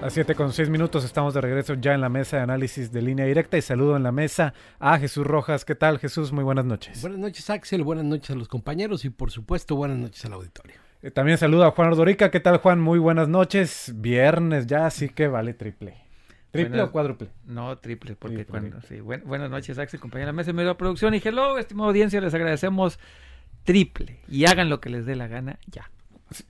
A 7 con 6 minutos estamos de regreso ya en la mesa de análisis de línea directa y saludo en la mesa a Jesús Rojas. ¿Qué tal Jesús? Muy buenas noches. Buenas noches Axel, buenas noches a los compañeros y por supuesto buenas noches al auditorio. Eh, también saludo a Juan Ordorica. ¿Qué tal Juan? Muy buenas noches. Viernes ya, así que vale triple. ¿Triple o cuádruple? No, triple, porque cuando, sí. buenas noches Axel, compañero de la mesa de medio de producción y hello, estimada audiencia, les agradecemos triple y hagan lo que les dé la gana ya.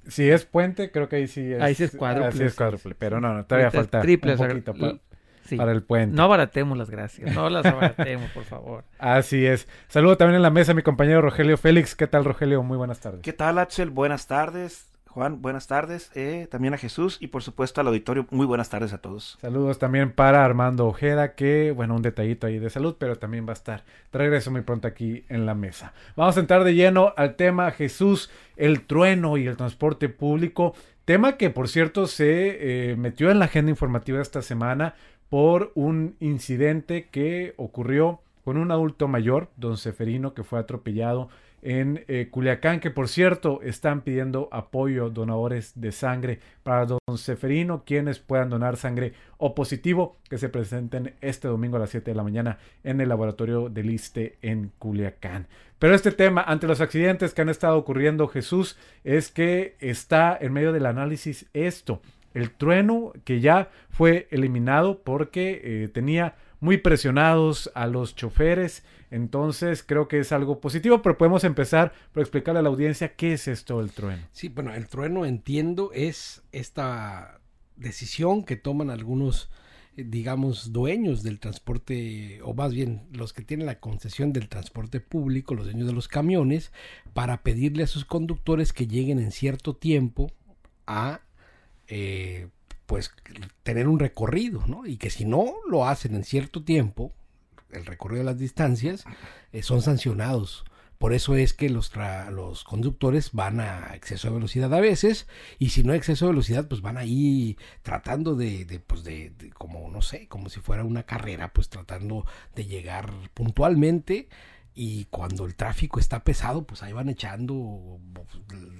Si es puente, creo que ahí sí es. Ahí sí es cuádruple. Sí es cuádruple, pero no, no, todavía falta triple, un poquito para, sí. para, el puente. No abaratemos las gracias, no las abaratemos, por favor. Así es. Saludo también en la mesa a mi compañero Rogelio Félix. ¿Qué tal, Rogelio? Muy buenas tardes. ¿Qué tal, Axel? Buenas tardes. Juan, buenas tardes. Eh, también a Jesús y por supuesto al auditorio, muy buenas tardes a todos. Saludos también para Armando Ojeda, que bueno, un detallito ahí de salud, pero también va a estar de regreso muy pronto aquí en la mesa. Vamos a entrar de lleno al tema Jesús, el trueno y el transporte público, tema que por cierto se eh, metió en la agenda informativa esta semana por un incidente que ocurrió con un adulto mayor, don Seferino, que fue atropellado en eh, Culiacán, que por cierto están pidiendo apoyo, donadores de sangre para don Seferino, quienes puedan donar sangre o positivo, que se presenten este domingo a las 7 de la mañana en el laboratorio del ISTE en Culiacán. Pero este tema, ante los accidentes que han estado ocurriendo, Jesús, es que está en medio del análisis esto, el trueno que ya fue eliminado porque eh, tenía muy presionados a los choferes. Entonces creo que es algo positivo, pero podemos empezar por explicarle a la audiencia qué es esto del trueno. Sí, bueno, el trueno entiendo es esta decisión que toman algunos digamos, dueños del transporte, o más bien los que tienen la concesión del transporte público, los dueños de los camiones, para pedirle a sus conductores que lleguen en cierto tiempo a eh, pues tener un recorrido, ¿no? Y que si no lo hacen en cierto tiempo, el recorrido de las distancias, eh, son sancionados. Por eso es que los, los conductores van a exceso de velocidad a veces, y si no hay exceso de velocidad, pues van ahí tratando de, de pues de, de, como, no sé, como si fuera una carrera, pues tratando de llegar puntualmente. Y cuando el tráfico está pesado, pues ahí van echando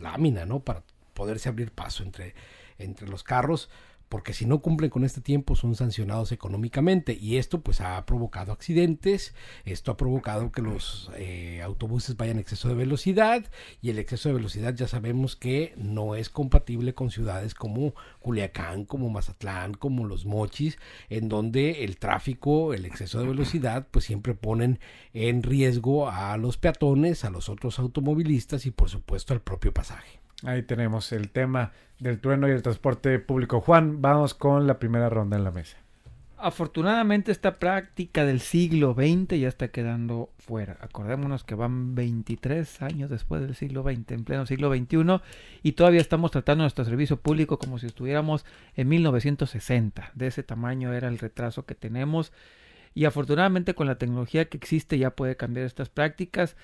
lámina, ¿no? Para poderse abrir paso entre, entre los carros porque si no cumplen con este tiempo son sancionados económicamente. Y esto pues ha provocado accidentes, esto ha provocado que los eh, autobuses vayan a exceso de velocidad. Y el exceso de velocidad ya sabemos que no es compatible con ciudades como Culiacán, como Mazatlán, como Los Mochis, en donde el tráfico, el exceso de velocidad pues siempre ponen en riesgo a los peatones, a los otros automovilistas y por supuesto al propio pasaje. Ahí tenemos el tema del trueno y el transporte público. Juan, vamos con la primera ronda en la mesa. Afortunadamente esta práctica del siglo XX ya está quedando fuera. Acordémonos que van 23 años después del siglo XX, en pleno siglo XXI, y todavía estamos tratando nuestro servicio público como si estuviéramos en 1960. De ese tamaño era el retraso que tenemos. Y afortunadamente con la tecnología que existe ya puede cambiar estas prácticas.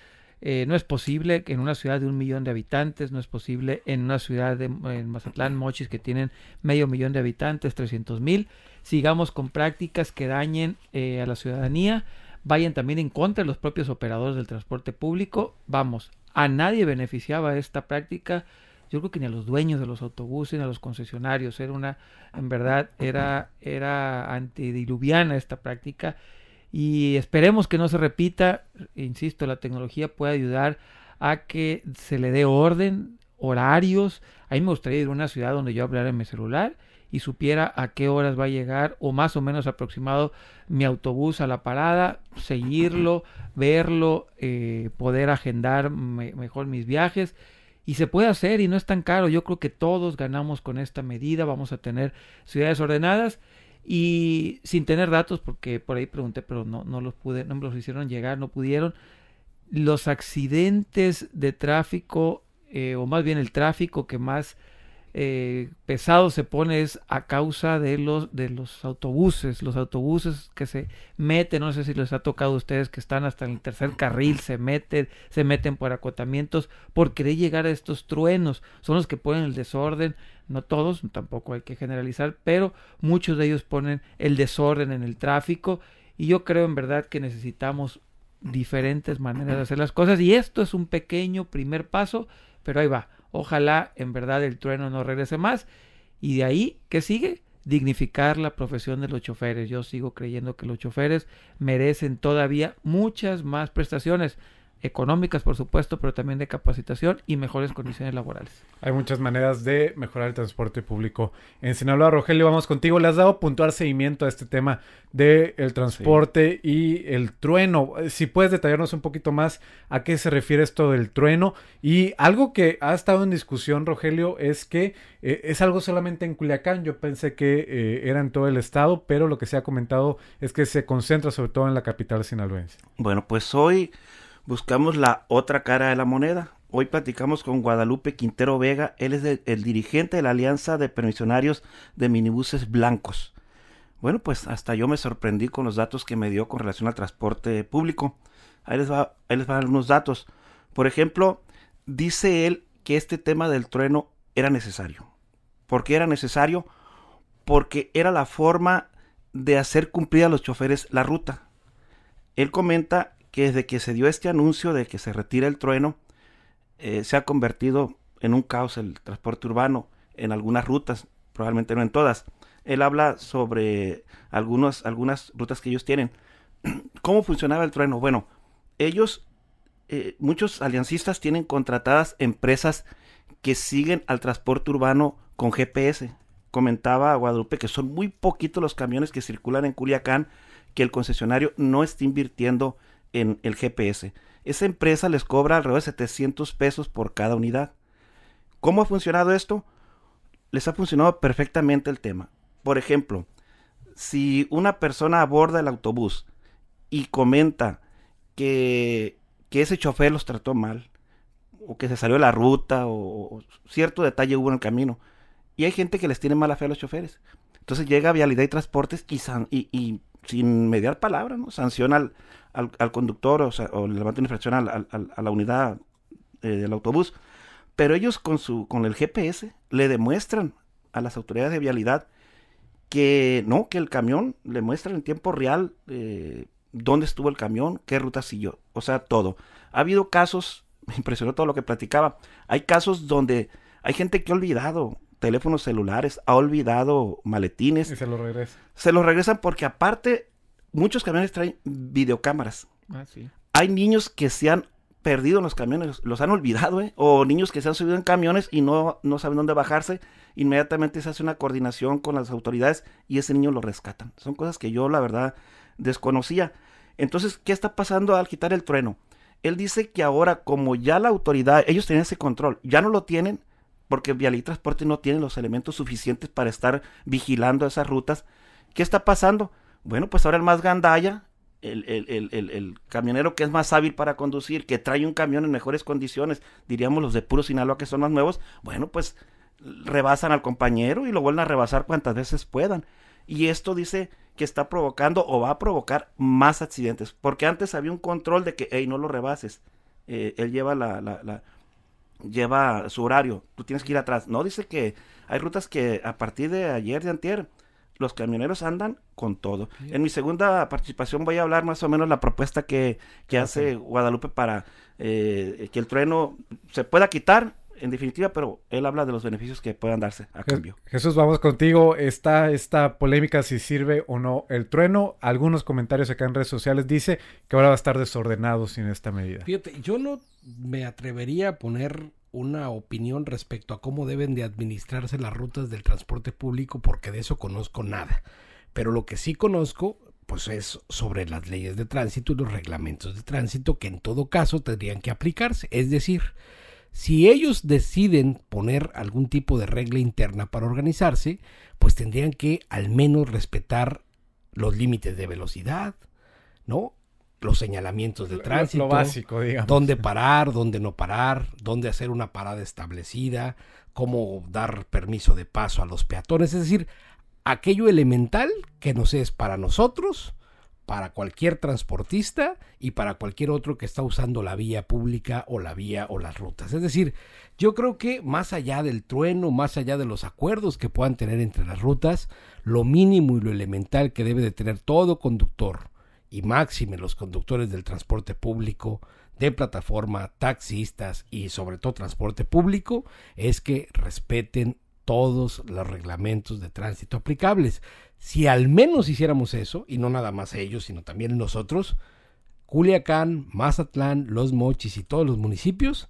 Eh, no es posible que en una ciudad de un millón de habitantes, no es posible en una ciudad de en Mazatlán, Mochis, que tienen medio millón de habitantes, 300 mil, sigamos con prácticas que dañen eh, a la ciudadanía, vayan también en contra de los propios operadores del transporte público. Vamos, a nadie beneficiaba esta práctica. Yo creo que ni a los dueños de los autobuses, ni a los concesionarios. Era una, en verdad, era, era antidiluviana esta práctica y esperemos que no se repita. Insisto, la tecnología puede ayudar a que se le dé orden, horarios. A mí me gustaría ir a una ciudad donde yo hablara en mi celular y supiera a qué horas va a llegar o más o menos aproximado mi autobús a la parada, seguirlo, verlo, eh, poder agendar me mejor mis viajes. Y se puede hacer y no es tan caro. Yo creo que todos ganamos con esta medida. Vamos a tener ciudades ordenadas y sin tener datos porque por ahí pregunté pero no, no los pude no me los hicieron llegar no pudieron. Los accidentes de tráfico eh, o más bien el tráfico que más eh, pesado se pone es a causa de los de los autobuses, los autobuses que se meten, no sé si les ha tocado a ustedes que están hasta el tercer carril, se meten, se meten por acotamientos por querer llegar a estos truenos, son los que ponen el desorden, no todos, tampoco hay que generalizar, pero muchos de ellos ponen el desorden en el tráfico. Y yo creo en verdad que necesitamos diferentes maneras de hacer las cosas. Y esto es un pequeño primer paso, pero ahí va. Ojalá en verdad el trueno no regrese más. Y de ahí, ¿qué sigue? Dignificar la profesión de los choferes. Yo sigo creyendo que los choferes merecen todavía muchas más prestaciones económicas, por supuesto, pero también de capacitación y mejores condiciones laborales. Hay muchas maneras de mejorar el transporte público. En Sinaloa, Rogelio, vamos contigo. Le has dado puntual seguimiento a este tema del el transporte y el trueno. Si puedes detallarnos un poquito más a qué se refiere esto del trueno. Y algo que ha estado en discusión, Rogelio, es que eh, es algo solamente en Culiacán. Yo pensé que eh, era en todo el estado, pero lo que se ha comentado es que se concentra sobre todo en la capital sinaloense. Bueno, pues hoy buscamos la otra cara de la moneda. Hoy platicamos con Guadalupe Quintero Vega, él es el dirigente de la Alianza de Permisionarios de Minibuses Blancos. Bueno, pues hasta yo me sorprendí con los datos que me dio con relación al transporte público. Ahí les va, ahí les van algunos datos. Por ejemplo, dice él que este tema del trueno era necesario. ¿Por qué era necesario? Porque era la forma de hacer cumplir a los choferes la ruta. Él comenta que desde que se dio este anuncio de que se retira el trueno, eh, se ha convertido en un caos el transporte urbano en algunas rutas, probablemente no en todas. Él habla sobre algunas, algunas rutas que ellos tienen. ¿Cómo funcionaba el trueno? Bueno, ellos, eh, muchos aliancistas tienen contratadas empresas que siguen al transporte urbano con GPS. Comentaba Guadalupe que son muy poquitos los camiones que circulan en Culiacán, que el concesionario no está invirtiendo en el GPS. Esa empresa les cobra alrededor de 700 pesos por cada unidad. ¿Cómo ha funcionado esto? Les ha funcionado perfectamente el tema. Por ejemplo, si una persona aborda el autobús y comenta que, que ese chofer los trató mal, o que se salió de la ruta, o, cierto detalle hubo en el camino, y hay gente que les tiene mala fe a los choferes. Entonces llega Vialidad y Transportes y, y, y sin mediar palabra, ¿no? Sanciona al, al, conductor o, sea, o, le levanta una infracción a la unidad eh, del autobús. Pero ellos con, su, con el GPS le demuestran a las autoridades de vialidad que no, que el camión le muestra en tiempo real eh, dónde estuvo el camión, qué ruta siguió, o sea, todo. Ha habido casos, me impresionó todo lo que platicaba, hay casos donde hay gente que ha olvidado teléfonos celulares, ha olvidado maletines. Y se los regresan. Se los regresan porque aparte muchos camiones traen videocámaras. Ah, sí. Hay niños que se han perdido en los camiones, los han olvidado, ¿eh? O niños que se han subido en camiones y no, no saben dónde bajarse. Inmediatamente se hace una coordinación con las autoridades y ese niño lo rescatan. Son cosas que yo, la verdad, desconocía. Entonces, ¿qué está pasando al quitar el trueno? Él dice que ahora, como ya la autoridad, ellos tienen ese control, ya no lo tienen, porque Vial y Transporte no tiene los elementos suficientes para estar vigilando esas rutas. ¿Qué está pasando? Bueno, pues ahora el más gandaya, el, el, camionero que es más hábil para conducir, que trae un camión en mejores condiciones, diríamos los de puro Sinaloa que son más nuevos, bueno, pues rebasan al compañero y lo vuelven a rebasar cuantas veces puedan. Y esto dice que está provocando o va a provocar más accidentes, porque antes había un control de que, hey, no lo rebases. Eh, él lleva la, la lleva su horario, tú tienes que ir atrás. No, dice que hay rutas que a partir de ayer, de antier, los camioneros andan con todo. En mi segunda participación voy a hablar más o menos la propuesta que, que hace Guadalupe para eh, que el trueno se pueda quitar, en definitiva, pero él habla de los beneficios que puedan darse a cambio. Jesús, vamos contigo. Está esta polémica si sirve o no el trueno. Algunos comentarios acá en redes sociales dice que ahora va a estar desordenado sin esta medida. Fíjate, yo no me atrevería a poner una opinión respecto a cómo deben de administrarse las rutas del transporte público porque de eso conozco nada. Pero lo que sí conozco pues es sobre las leyes de tránsito y los reglamentos de tránsito que en todo caso tendrían que aplicarse. Es decir, si ellos deciden poner algún tipo de regla interna para organizarse, pues tendrían que al menos respetar los límites de velocidad, ¿no? Los señalamientos de Lo- tránsito, Lo básico, digamos. dónde parar, dónde no parar, dónde hacer una parada establecida, cómo dar permiso de paso a los peatones, es decir, aquello elemental que nos es para nosotros, para cualquier transportista y para cualquier otro que está usando la vía pública o la vía o las rutas. Es decir, yo creo que más allá del trueno, más allá de los acuerdos que puedan tener entre las rutas, lo mínimo y lo elemental que debe de tener todo conductor y máxime los conductores del transporte público, de plataforma, taxistas y sobre todo transporte público, es que respeten todos los reglamentos de tránsito aplicables. Si al menos hiciéramos eso, y no nada más ellos, sino también nosotros, Culiacán, Mazatlán, Los Mochis y todos los municipios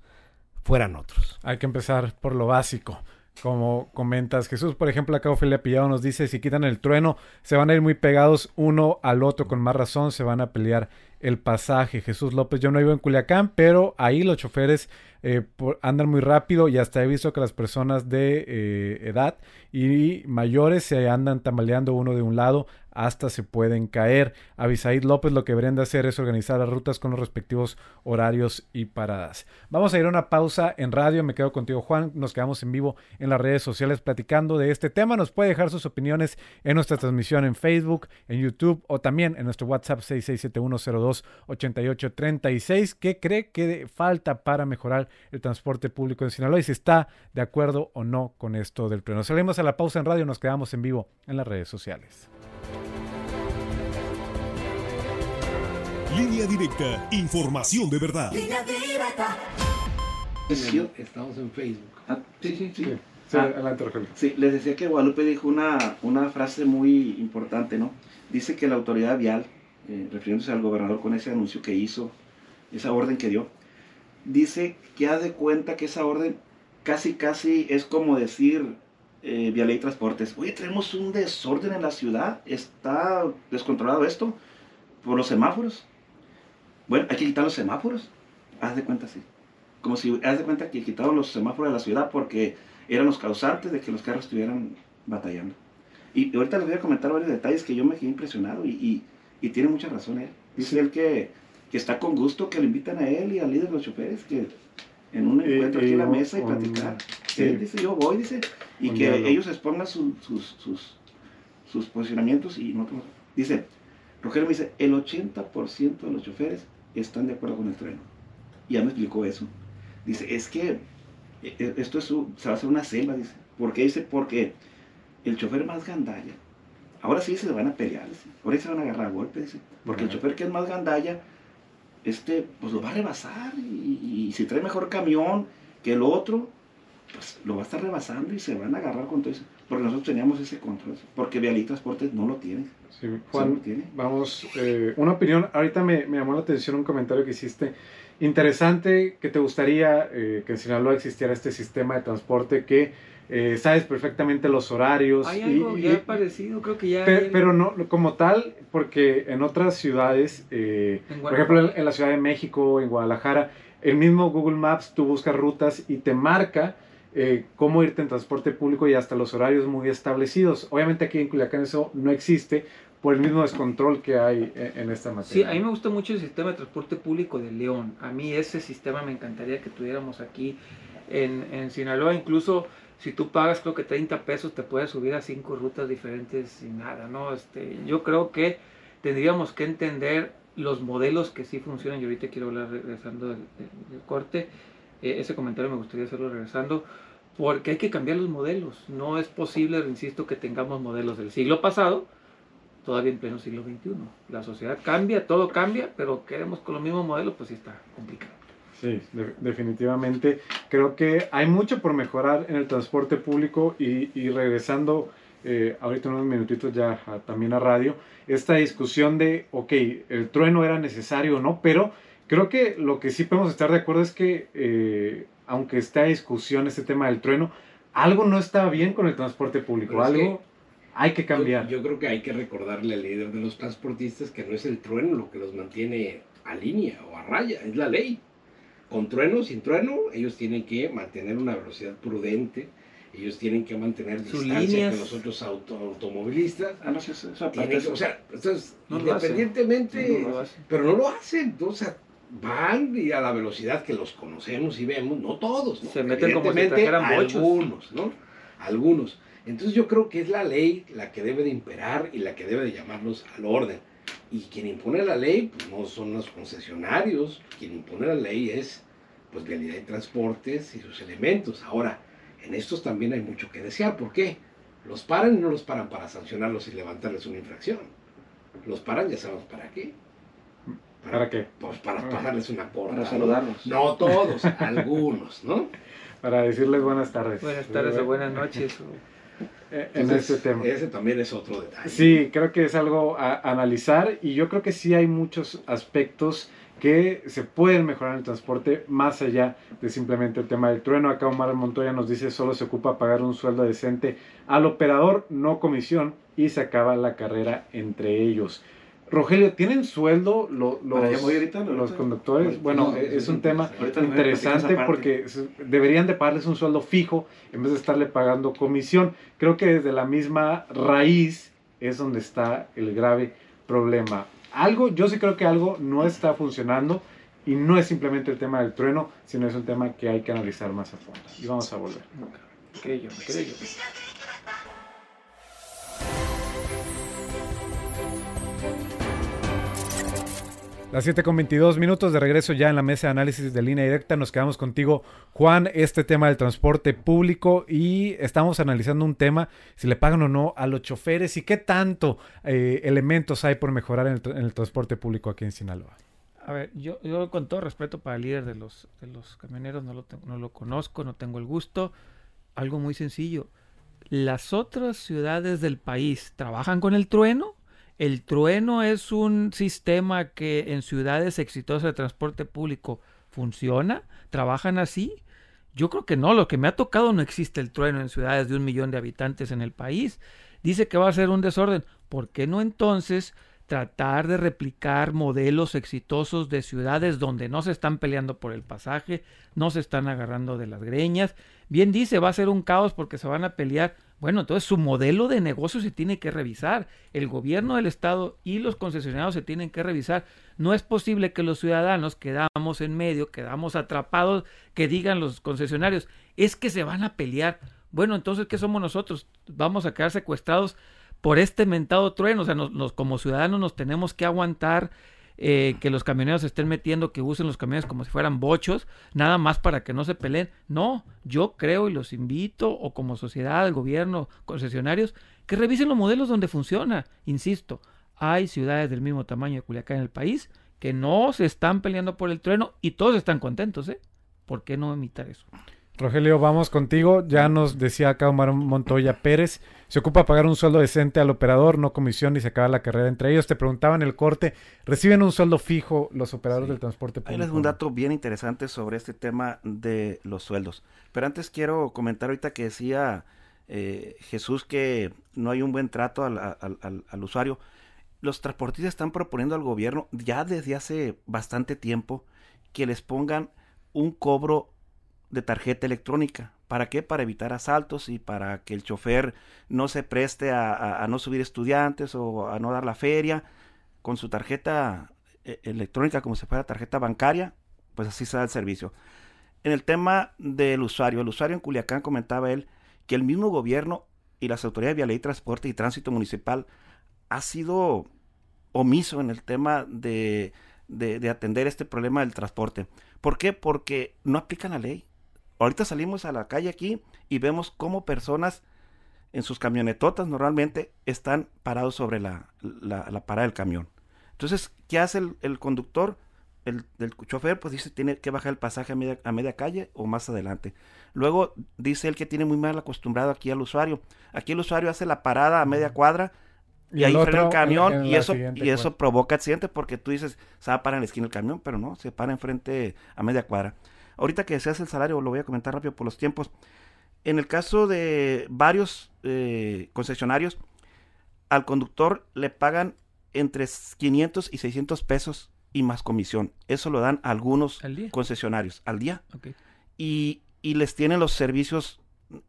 fueran otros. Hay que empezar por lo básico. Como comentas, Jesús, por ejemplo, acá Ofelia Pillado nos dice, si quitan el trueno, se van a ir muy pegados uno al otro, con más razón se van a pelear el pasaje. Jesús López, yo no vivo en Culiacán, pero ahí los choferes eh, por- andan muy rápido y hasta he visto que las personas de eh, edad y mayores se andan tambaleando uno de un lado hasta se pueden caer. Avisaid López lo que deberían de hacer es organizar las rutas con los respectivos horarios y paradas. Vamos a ir a una pausa en radio. Me quedo contigo, Juan. Nos quedamos en vivo en las redes sociales platicando de este tema. Nos puede dejar sus opiniones en nuestra transmisión en Facebook, en YouTube o también en nuestro WhatsApp 6671028836. ¿Qué cree que falta para mejorar el transporte público en Sinaloa y si está de acuerdo o no con esto del pleno? Salimos a la pausa en radio. Nos quedamos en vivo en las redes sociales. Línea directa, información de verdad. Estamos en Facebook. Ah, sí, sí, sí. Sí, Ah. adelante. Sí, les decía que Guadalupe dijo una, una frase muy importante, ¿no? Dice que la autoridad vial, eh, refiriéndose al gobernador con ese anuncio que hizo, esa orden que dio, dice que haz de cuenta que esa orden casi, casi es como decir eh, vía ley transportes, oye, tenemos un desorden en la ciudad, está descontrolado esto por los semáforos. Bueno, hay que quitar los semáforos. Haz de cuenta, sí. Como si haz de cuenta que quitaron los semáforos de la ciudad porque eran los causantes de que los carros estuvieran batallando. Y ahorita les voy a comentar varios detalles que yo me quedé impresionado y, y, y tiene mucha razón él. Dice él que, que está con gusto que le invitan a él y al líder de los choferes que en un encuentro aquí en la y mesa y platicar. sí. Él dice, yo voy, dice, y que diálogo. ellos expongan su- sus, sus, sus posicionamientos y nosotros. Dice, Rogelio me dice, el 80% de los choferes están de acuerdo con el tren. Y ya me explicó eso. Dice, es que eh, eh, esto es se va a hacer una selva, dice. ¿Por qué? Dice, porque el chofer más gandalla, ahora sí se van a pelear, dice. ahora sí se van a agarrar a golpe, dice. Porque el Ajá. chofer que es más gandalla, este, pues lo va a rebasar. Y, y si trae mejor camión que el otro, pues lo va a estar rebasando y se van a agarrar con todo eso. Porque nosotros teníamos ese control. Porque Vialí Transportes no lo tiene. Sí, Juan, lo tiene. vamos, eh, una opinión. Ahorita me, me llamó la atención un comentario que hiciste. Interesante que te gustaría eh, que en Sinaloa existiera este sistema de transporte que eh, sabes perfectamente los horarios. Hay algo y- ya parecido, creo que ya. hay- pero no como tal, porque en otras ciudades, eh, En por ejemplo en, en la Ciudad de México, en Guadalajara, el mismo Google Maps, tú buscas rutas y te marca eh, cómo irte en transporte público y hasta los horarios muy establecidos. Obviamente aquí en Culiacán eso no existe por el mismo descontrol que hay en, en esta Sí, materia. a mí me gusta mucho el sistema de transporte público de León. A mí ese sistema me encantaría que tuviéramos aquí en, en Sinaloa. Incluso si tú pagas creo que 30 pesos te puedes subir a cinco rutas diferentes sin nada, ¿no? Este, yo creo que tendríamos que entender los modelos que sí funcionan. Y ahorita quiero hablar regresando del, corte. Eh, ese comentario me gustaría hacerlo regresando. Porque hay que cambiar los modelos. No es posible, insisto, que tengamos modelos del siglo pasado todavía en pleno siglo XXI. La sociedad cambia, todo cambia, pero queremos con los mismos modelos, pues sí está complicado. Sí, de- definitivamente. Creo que hay mucho por mejorar en el transporte público y, y regresando eh, ahorita unos minutitos ya a- también a radio, esta discusión de, ok, el trueno era necesario o no, pero creo que lo que sí podemos estar de acuerdo es que, eh, aunque está a discusión este tema del trueno, algo no está bien con el transporte público, algo hay que cambiar. Yo, yo creo que hay que recordarle al líder de los transportistas que no es el trueno lo que los mantiene a línea o a raya, es la ley. Con trueno, sin trueno, ellos tienen que mantener una velocidad prudente ellos tienen que mantener Sus distancia con los otros auto- automovilistas. Ah, no, eso, eso Tienen o sea, entonces, No lo hacen. independientemente, No lo hacen. pero no lo hacen, o sea, van y a la velocidad que los conocemos y vemos, no todos, ¿no? Se meten como si algunos, ¿no? Algunos. Entonces yo creo que es la ley la que debe de imperar y la que debe de llamarlos al orden. Y quien impone la ley pues, no son los concesionarios, quien impone la ley es pues Vialidad y Transportes y sus elementos. Ahora, en estos también hay mucho que desear. ¿Por qué? Los paran y no los paran para sancionarlos y levantarles una infracción. Los paran, ya sabemos para qué. ¿Para qué? Pues para pasarles una porra. Para ¿no? saludarlos. No todos, algunos, ¿no? Para decirles buenas tardes. Buenas tardes o buenas noches. o- En Entonces, este tema. Ese también es otro detalle. Sí, creo que es algo a analizar y yo creo que sí hay muchos aspectos que se pueden mejorar en el transporte más allá de simplemente el tema del trueno. Acá Omar Montoya nos dice solo se ocupa pagar un sueldo decente al operador, no comisión, y se acaba la carrera entre ellos. Rogelio, ¿tienen sueldo lo- los, voy ahorita, ahorita. los conductores? Ahorita, Bueno, no, es un tema interesante porque deberían de pagarles un sueldo fijo en vez de estarle pagando comisión. Creo que desde la misma raíz es donde está el grave problema. Algo, yo sí creo que algo no está funcionando y no es simplemente el tema del trueno, sino es un tema que hay que analizar más a fondo. Y vamos a volver. ¿Qué yo? ¿Qué yo? Las 7 con 22 minutos de regreso ya en la mesa de análisis de línea directa. Nos quedamos contigo, Juan, este tema del transporte público y estamos analizando un tema, si le pagan o no a los choferes y qué tanto eh, elementos hay por mejorar en el, transporte público aquí en Sinaloa. A ver, yo, con todo respeto para el líder de los, de los camioneros, no lo, no lo conozco, no tengo el gusto. Algo muy sencillo. Las otras ciudades del país trabajan con el trueno. El trueno es un sistema que en ciudades exitosas de transporte público funciona. Trabajan así. Yo creo que no, lo que me ha tocado no existe el trueno en ciudades de un millón de habitantes en el país. Dice que va a ser un desorden. ¿Por qué no entonces tratar de replicar modelos exitosos de ciudades donde no se están peleando por el pasaje, no se están agarrando de las greñas? Bien dice, va a ser un caos porque se van a pelear. Bueno, entonces su modelo de negocio se tiene que revisar. El gobierno del estado y los concesionarios se tienen que revisar. No es posible que los ciudadanos quedamos en medio, quedamos atrapados, que digan los concesionarios, es que se van a pelear. Bueno, entonces, ¿qué somos nosotros? Vamos a quedar secuestrados por este mentado trueno. O sea, nos, nos- como ciudadanos nos tenemos que aguantar eh, que los camioneros se estén metiendo, que usen los camiones como si fueran bochos, nada más para que no se peleen. No, yo creo y los invito, o como sociedad, el gobierno, concesionarios, que revisen los modelos donde funciona. Insisto, hay ciudades del mismo tamaño de Culiacán en el país que no se están peleando por el trueno y todos están contentos, ¿eh? ¿Por qué no imitar eso? Rogelio, vamos contigo. Ya nos decía acá Omar Montoya Pérez. Se ocupa pagar un sueldo decente al operador, no comisión, y se acaba la carrera entre ellos. Te preguntaba en el corte, ¿reciben un sueldo fijo los operadores Sí. del transporte Ahí público? les doy un dato bien interesante sobre este tema de los sueldos. Pero antes quiero comentar ahorita que decía eh, Jesús que no hay un buen trato al, al- al- al usuario. Los transportistas están proponiendo al gobierno ya desde hace bastante tiempo que les pongan un cobro de tarjeta electrónica. ¿Para qué? Para evitar asaltos y para que el chofer no se preste a, no subir estudiantes o a no dar la feria con su tarjeta eh, electrónica como si fuera tarjeta bancaria, pues así se da el servicio. En el tema del usuario, el usuario en Culiacán comentaba él que el mismo gobierno y las autoridades de Vialidad y Transporte y Tránsito Municipal ha sido omiso en el tema de, de- de atender este problema del transporte. ¿Por qué? Porque no aplican la ley. Ahorita salimos a la calle aquí y vemos cómo personas en sus camionetotas normalmente están parados sobre la, la, la parada del camión. Entonces, ¿qué hace el, el conductor? El, el chofer pues dice tiene que bajar el pasaje a media, a media calle o más adelante. Luego dice él que tiene muy mal acostumbrado aquí al usuario. Aquí el usuario hace la parada a media cuadra y, ahí frena el camión en- en y eso, y eso provoca accidente porque tú dices, se va a parar en la esquina el camión, pero no, se para enfrente a media cuadra. Ahorita que deseas el salario, lo voy a comentar rápido por los tiempos. En el caso de varios eh, concesionarios, al conductor le pagan entre 500 y 600 pesos y más comisión. Eso lo dan algunos concesionarios al día. Y les tienen los servicios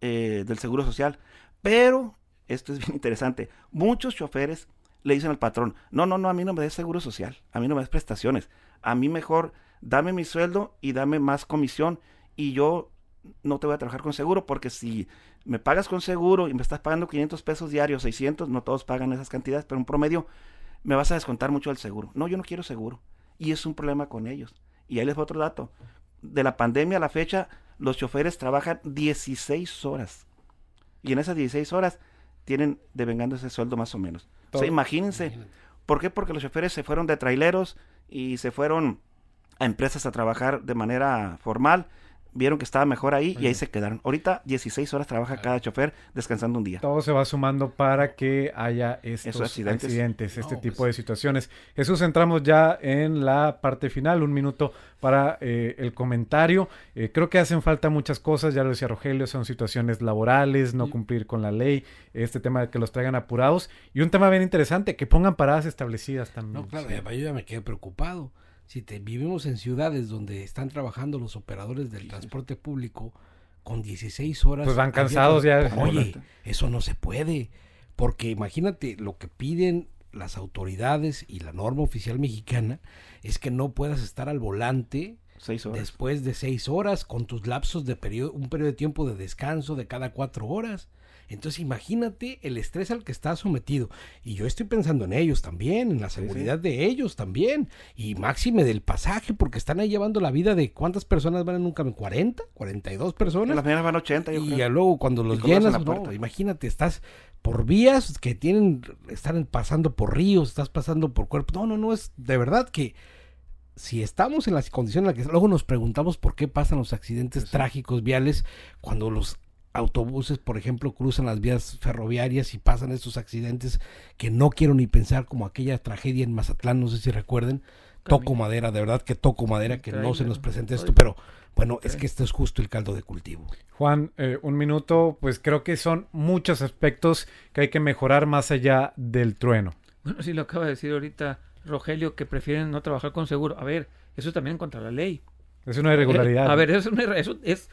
eh, del Seguro Social. Pero, esto es bien interesante, muchos choferes le dicen al patrón, no, no, no, a mí no me des seguro social, a mí no me des prestaciones, a mí mejor dame mi sueldo y dame más comisión y yo no te voy a trabajar con seguro porque si me pagas con seguro y me estás pagando 500 pesos diarios, 600, no todos pagan esas cantidades, pero en promedio me vas a descontar mucho el seguro. No, yo no quiero seguro. Y es un problema con ellos. Y ahí les va otro dato. De la pandemia a la fecha, los choferes trabajan 16 horas. Y en esas 16 horas tienen devengando ese sueldo más o menos. O sea, imagínense. ¿Por qué? Porque los choferes se fueron de traileros y se fueron a empresas a trabajar de manera formal vieron que estaba mejor ahí y ahí se quedaron. Ahorita 16 horas trabaja cada chofer descansando un día. Todo se va sumando para que haya estos accidentes, este tipo de pues. situaciones. Jesús, entramos ya en la parte final, un minuto para eh, el comentario. Eh, creo que hacen falta muchas cosas, ya lo decía Rogelio, son situaciones laborales, no cumplir con la ley, este tema de que los traigan apurados y un tema bien interesante, que pongan paradas establecidas también. No, claro, yo ya me quedé preocupado si te, vivimos en ciudades donde están trabajando los operadores del transporte público con 16 horas. Pues van cansados ya. Oye, eso no se puede. Porque imagínate lo que piden las autoridades y la norma oficial mexicana es que no puedas estar al volante después de seis horas con tus lapsos de periodo, un periodo de tiempo de descanso de cada cuatro horas. Entonces imagínate el estrés al que está sometido. Y yo estoy pensando en ellos también, en la seguridad de ellos también. Y máxime del pasaje, porque están ahí llevando la vida de cuántas personas van en un camión, 40, 42 personas. En las mañanas van 80. y ya luego cuando los llenas, no, imagínate, estás por vías que tienen, están pasando por ríos, estás pasando por cuerpos. No, no, no, es de verdad que si estamos en la condición en la que luego nos preguntamos por qué pasan los accidentes trágicos viales cuando los autobuses, por ejemplo, cruzan las vías ferroviarias y pasan estos accidentes que no quiero ni pensar como aquella tragedia en Mazatlán, no sé si recuerden, toco madera, de verdad que toco madera, que no se nos presente esto, pero bueno, es que esto es justo el caldo de cultivo. Juan, eh, un minuto, pues creo que son muchos aspectos que hay que mejorar más allá del trueno. Bueno, sí lo acaba de decir ahorita Rogelio, que prefieren no trabajar con seguro. A ver, eso también contra la ley. Es una irregularidad. A ver, es, una, eso es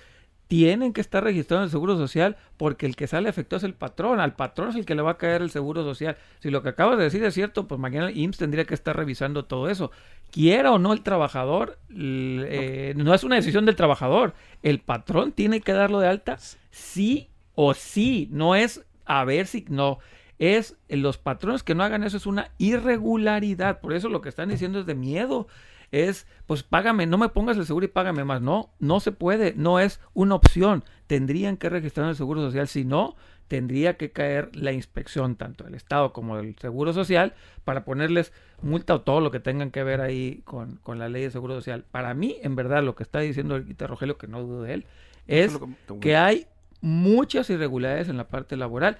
tienen que estar registrados en el Seguro Social porque el que sale afectado es el patrón. Al patrón es el que le va a caer el Seguro Social. Si lo que acabas de decir es cierto, pues mañana el IMSS tendría que estar revisando todo eso. Quiera o no el trabajador, eh, no es una decisión del trabajador. El patrón tiene que darlo de alta sí o sí. No es a ver si no. Es los patrones que no hagan eso es una irregularidad. Por eso lo que están diciendo es de miedo es, pues págame, no me pongas el seguro y págame más. No, no se puede, no es una opción. Tendrían que registrar el Seguro Social, si no, tendría que caer la inspección tanto del Estado como del Seguro Social para ponerles multa o todo lo que tengan que ver ahí con, la ley de Seguro Social. Para mí, en verdad, lo que está diciendo el Rogelio, que no dudo de él, es que hay muchas irregularidades en la parte laboral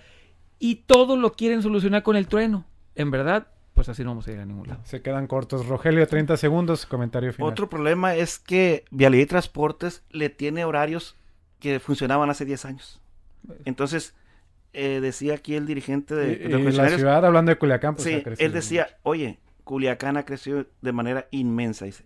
y todo lo quieren solucionar con el trueno. En verdad, pues así no vamos a ir a ningún lado. Se quedan cortos. Rogelio, 30 segundos, comentario final. Otro problema es que Vialidad y Transportes le tiene horarios que funcionaban hace 10 años. Entonces, eh, decía aquí el dirigente de, de la ciudad, hablando de Culiacán, pues sí, él decía, oye, Culiacán ha crecido de manera inmensa. Dice,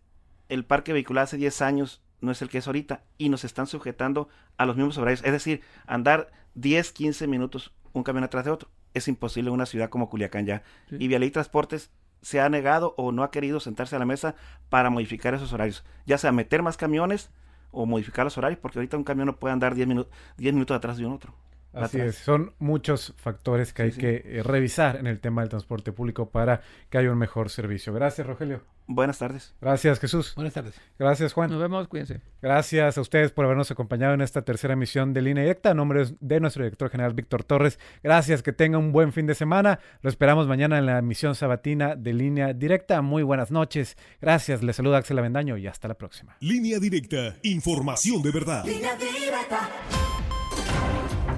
el parque vehicular hace 10 años no es el que es ahorita y nos están sujetando a los mismos horarios. Es decir, andar 10, 15 minutos un camión atrás de otro es imposible en una ciudad como Culiacán ya. Y Vialey Transportes se ha negado o no ha querido sentarse a la mesa para modificar esos horarios, ya sea meter más camiones o modificar los horarios, porque ahorita un camión no puede andar 10 minutos, 10 minutos atrás de un otro. Así es, son muchos factores que hay que eh, revisar en el tema del transporte público para que haya un mejor servicio. Gracias, Rogelio. Buenas tardes. Gracias, Jesús. Buenas tardes. Gracias, Juan. Nos vemos, cuídense. Gracias a ustedes por habernos acompañado en esta tercera emisión de Línea Directa. A nombre de nuestro director general Víctor Torres, gracias, que tenga un buen fin de semana. Lo esperamos mañana en la emisión sabatina de Línea Directa. Muy buenas noches. Gracias, les saluda Axel Avendaño y hasta la próxima. Línea Directa, información de verdad. Línea Directa.